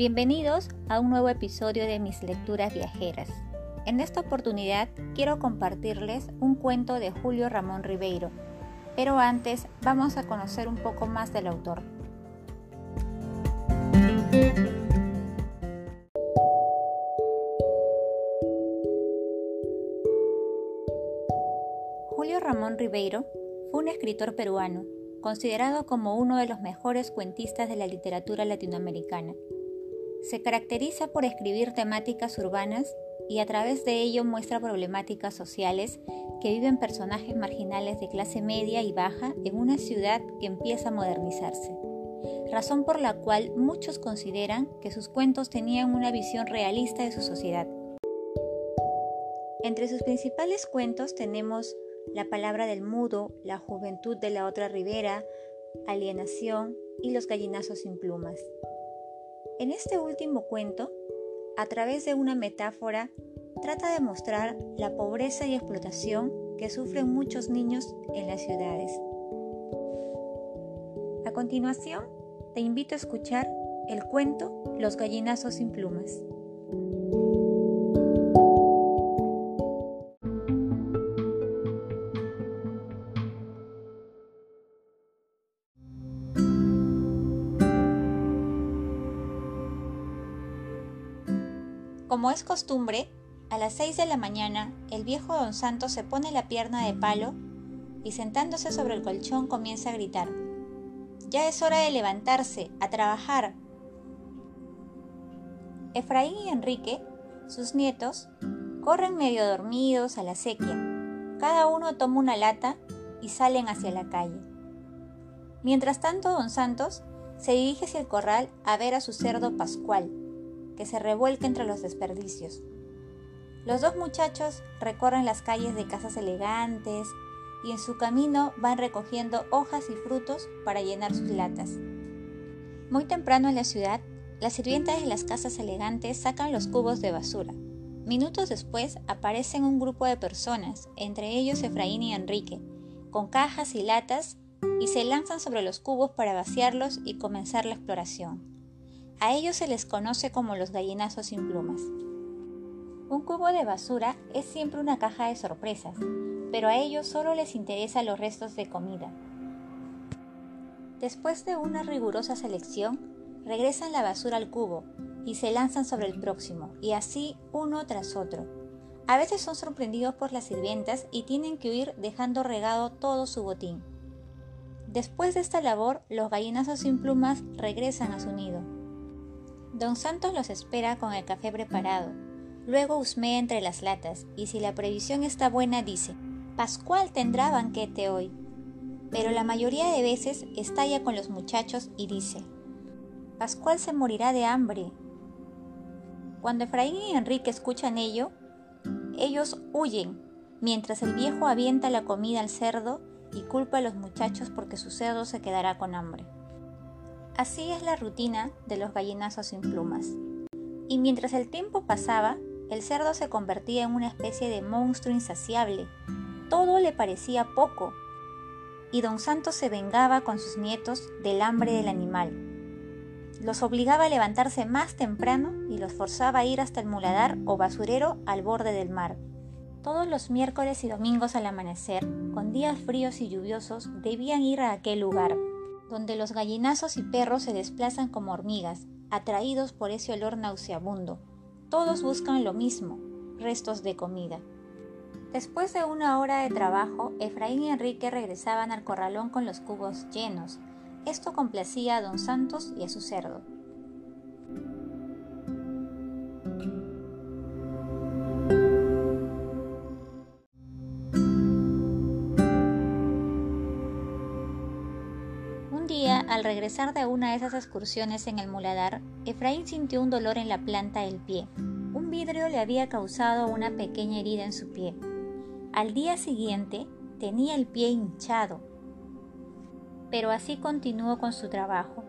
Bienvenidos a un nuevo episodio de mis lecturas viajeras. En esta oportunidad quiero compartirles un cuento de Julio Ramón Ribeiro, pero antes vamos a conocer un poco más del autor. Julio Ramón Ribeiro fue un escritor peruano, considerado como uno de los mejores cuentistas de la literatura latinoamericana. Se caracteriza por escribir temáticas urbanas y a través de ello muestra problemáticas sociales que viven personajes marginales de clase media y baja en una ciudad que empieza a modernizarse, razón por la cual muchos consideran que sus cuentos tenían una visión realista de su sociedad. Entre sus principales cuentos tenemos La palabra del mudo, La juventud de la otra ribera, Alienación y Los gallinazos sin plumas. En este último cuento, a través de una metáfora, trata de mostrar la pobreza y explotación que sufren muchos niños en las ciudades. A continuación, te invito a escuchar el cuento Los gallinazos sin plumas. Como es costumbre, a las 6 de la mañana el viejo don Santos se pone la pierna de palo y sentándose sobre el colchón comienza a gritar. Ya es hora de levantarse, a trabajar. Efraín y Enrique, sus nietos, corren medio dormidos a la sequía. Cada uno toma una lata y salen hacia la calle. Mientras tanto, don Santos se dirige hacia el corral a ver a su cerdo Pascual, que se revuelca entre los desperdicios. Los dos muchachos recorren las calles de casas elegantes y en su camino van recogiendo hojas y frutos para llenar sus latas. Muy temprano en la ciudad, las sirvientas de las casas elegantes sacan los cubos de basura. Minutos después aparecen un grupo de personas, entre ellos Efraín y Enrique, con cajas y latas y se lanzan sobre los cubos para vaciarlos y comenzar la exploración. A ellos se les conoce como los gallinazos sin plumas. Un cubo de basura es siempre una caja de sorpresas, pero a ellos solo les interesan los restos de comida. Después de una rigurosa selección, regresan la basura al cubo y se lanzan sobre el próximo, y así uno tras otro. A veces son sorprendidos por las sirvientas y tienen que huir dejando regado todo su botín. Después de esta labor, los gallinazos sin plumas regresan a su nido. Don Santos los espera con el café preparado. Luego husmea entre las latas y si la previsión está buena dice, Pascual tendrá banquete hoy. Pero la mayoría de veces estalla con los muchachos y dice, Pascual se morirá de hambre. Cuando Efraín y Enrique escuchan ello, ellos huyen, mientras el viejo avienta la comida al cerdo y culpa a los muchachos porque su cerdo se quedará con hambre. Así es la rutina de los gallinazos sin plumas. Y mientras el tiempo pasaba, el cerdo se convertía en una especie de monstruo insaciable. Todo le parecía poco. Y don Santos se vengaba con sus nietos del hambre del animal. Los obligaba a levantarse más temprano y los forzaba a ir hasta el muladar o basurero al borde del mar. Todos los miércoles y domingos al amanecer, con días fríos y lluviosos, debían ir a aquel lugar donde los gallinazos y perros se desplazan como hormigas, atraídos por ese olor nauseabundo. Todos buscan lo mismo, restos de comida. Después de una hora de trabajo, Efraín y Enrique regresaban al corralón con los cubos llenos. Esto complacía a don Santos y a su cerdo. Al regresar de una de esas excursiones en el muladar, Efraín sintió un dolor en la planta del pie. Un vidrio le había causado una pequeña herida en su pie. Al día siguiente tenía el pie hinchado, pero así continuó con su trabajo.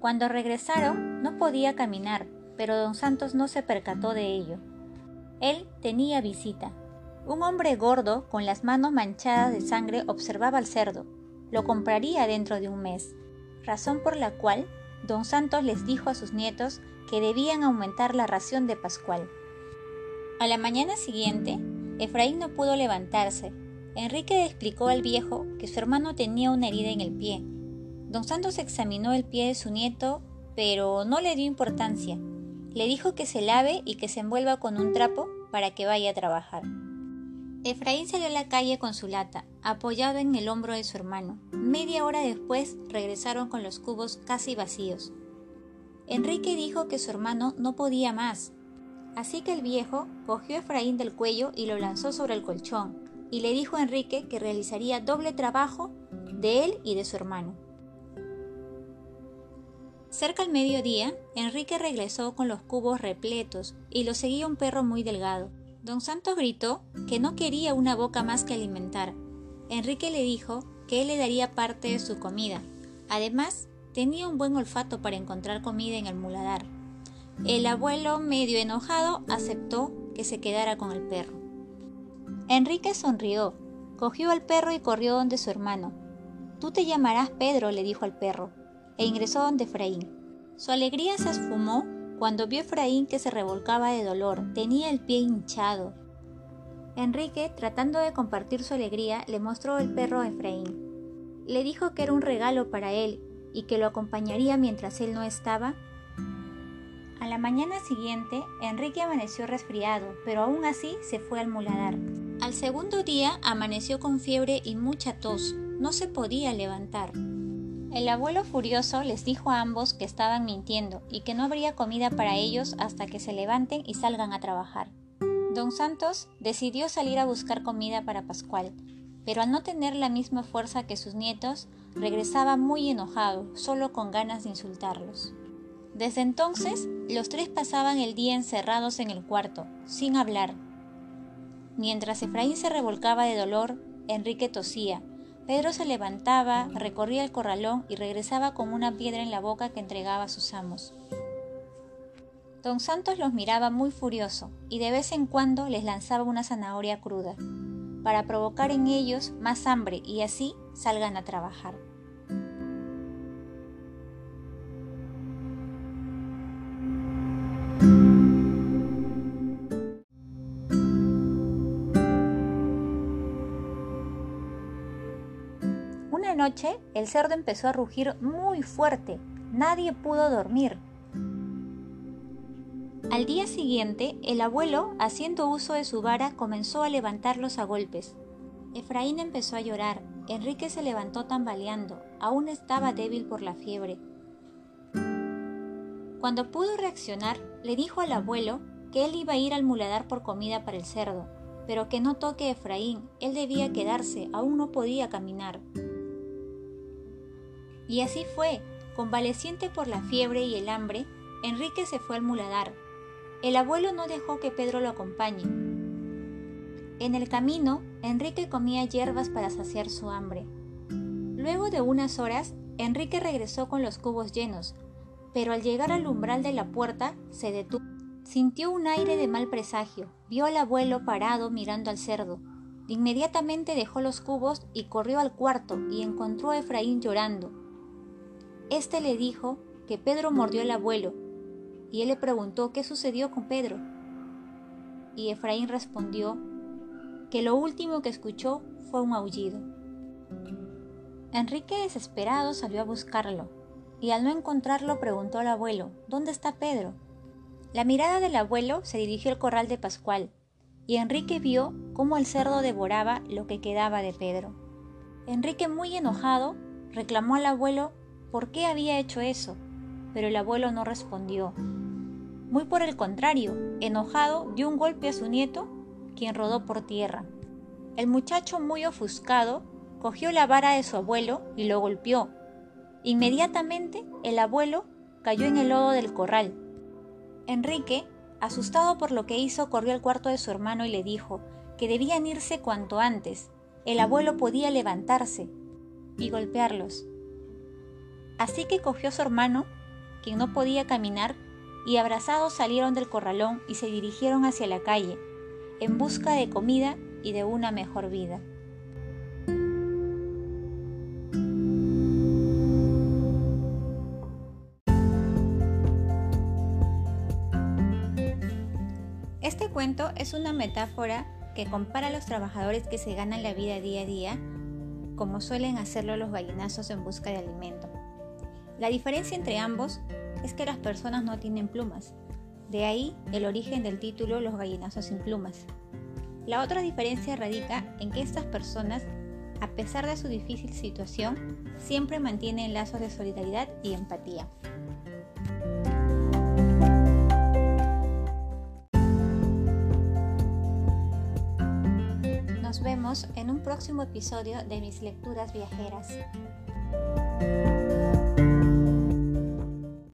Cuando regresaron no podía caminar, pero don Santos no se percató de ello. Él tenía visita. Un hombre gordo, con las manos manchadas de sangre, observaba al cerdo lo compraría dentro de un mes, razón por la cual don Santos les dijo a sus nietos que debían aumentar la ración de Pascual. A la mañana siguiente, Efraín no pudo levantarse. Enrique explicó al viejo que su hermano tenía una herida en el pie. Don Santos examinó el pie de su nieto, pero no le dio importancia. Le dijo que se lave y que se envuelva con un trapo para que vaya a trabajar. Efraín salió a la calle con su lata, apoyado en el hombro de su hermano. Media hora después regresaron con los cubos casi vacíos. Enrique dijo que su hermano no podía más, así que el viejo cogió a Efraín del cuello y lo lanzó sobre el colchón, y le dijo a Enrique que realizaría doble trabajo de él y de su hermano. Cerca al mediodía, Enrique regresó con los cubos repletos y lo seguía un perro muy delgado. Don Santos gritó que no quería una boca más que alimentar. Enrique le dijo que él le daría parte de su comida. Además, tenía un buen olfato para encontrar comida en el muladar. El abuelo, medio enojado, aceptó que se quedara con el perro. Enrique sonrió, cogió al perro y corrió donde su hermano. Tú te llamarás Pedro, le dijo al perro, e ingresó donde Efraín. Su alegría se esfumó cuando vio Efraín que se revolcaba de dolor, tenía el pie hinchado. Enrique, tratando de compartir su alegría, le mostró el perro a Efraín. Le dijo que era un regalo para él y que lo acompañaría mientras él no estaba. A la mañana siguiente, Enrique amaneció resfriado, pero aún así se fue al muladar. Al segundo día amaneció con fiebre y mucha tos. No se podía levantar. El abuelo furioso les dijo a ambos que estaban mintiendo y que no habría comida para ellos hasta que se levanten y salgan a trabajar. Don Santos decidió salir a buscar comida para Pascual, pero al no tener la misma fuerza que sus nietos, regresaba muy enojado, solo con ganas de insultarlos. Desde entonces, los tres pasaban el día encerrados en el cuarto, sin hablar. Mientras Efraín se revolcaba de dolor, Enrique tosía, Pedro se levantaba, recorría el corralón y regresaba con una piedra en la boca que entregaba a sus amos. Don Santos los miraba muy furioso y de vez en cuando les lanzaba una zanahoria cruda, para provocar en ellos más hambre y así salgan a trabajar. Noche, el cerdo empezó a rugir muy fuerte. Nadie pudo dormir. Al día siguiente, el abuelo, haciendo uso de su vara, comenzó a levantarlos a golpes. Efraín empezó a llorar. Enrique se levantó tambaleando. Aún estaba débil por la fiebre. Cuando pudo reaccionar, le dijo al abuelo que él iba a ir al muladar por comida para el cerdo, pero que no toque Efraín, él debía quedarse, aún no podía caminar. Y así fue, convaleciente por la fiebre y el hambre, Enrique se fue al muladar. El abuelo no dejó que Pedro lo acompañe. En el camino, Enrique comía hierbas para saciar su hambre. Luego de unas horas, Enrique regresó con los cubos llenos, pero al llegar al umbral de la puerta se detuvo. Sintió un aire de mal presagio, vio al abuelo parado mirando al cerdo. Inmediatamente dejó los cubos y corrió al cuarto y encontró a Efraín llorando. Este le dijo que Pedro mordió al abuelo, y él le preguntó qué sucedió con Pedro. Y Efraín respondió que lo último que escuchó fue un aullido. Enrique desesperado salió a buscarlo, y al no encontrarlo preguntó al abuelo, ¿dónde está Pedro? La mirada del abuelo se dirigió al corral de Pascual, y Enrique vio cómo el cerdo devoraba lo que quedaba de Pedro. Enrique, muy enojado, reclamó al abuelo por qué había hecho eso, pero el abuelo no respondió. Muy por el contrario, enojado, dio un golpe a su nieto, quien rodó por tierra. El muchacho, muy ofuscado, cogió la vara de su abuelo y lo golpeó. Inmediatamente el abuelo cayó en el lodo del corral. Enrique, asustado por lo que hizo, corrió al cuarto de su hermano y le dijo que debían irse cuanto antes. El abuelo podía levantarse y golpearlos. Así que cogió su hermano, quien no podía caminar, y abrazados salieron del corralón y se dirigieron hacia la calle, en busca de comida y de una mejor vida. Este cuento es una metáfora que compara a los trabajadores que se ganan la vida día a día, como suelen hacerlo los gallinazos en busca de alimento, la diferencia entre ambos es que las personas no tienen plumas, de ahí el origen del título Los gallinazos sin plumas. La otra diferencia radica en que estas personas, a pesar de su difícil situación, siempre mantienen lazos de solidaridad y empatía. Nos vemos en un próximo episodio de mis lecturas viajeras.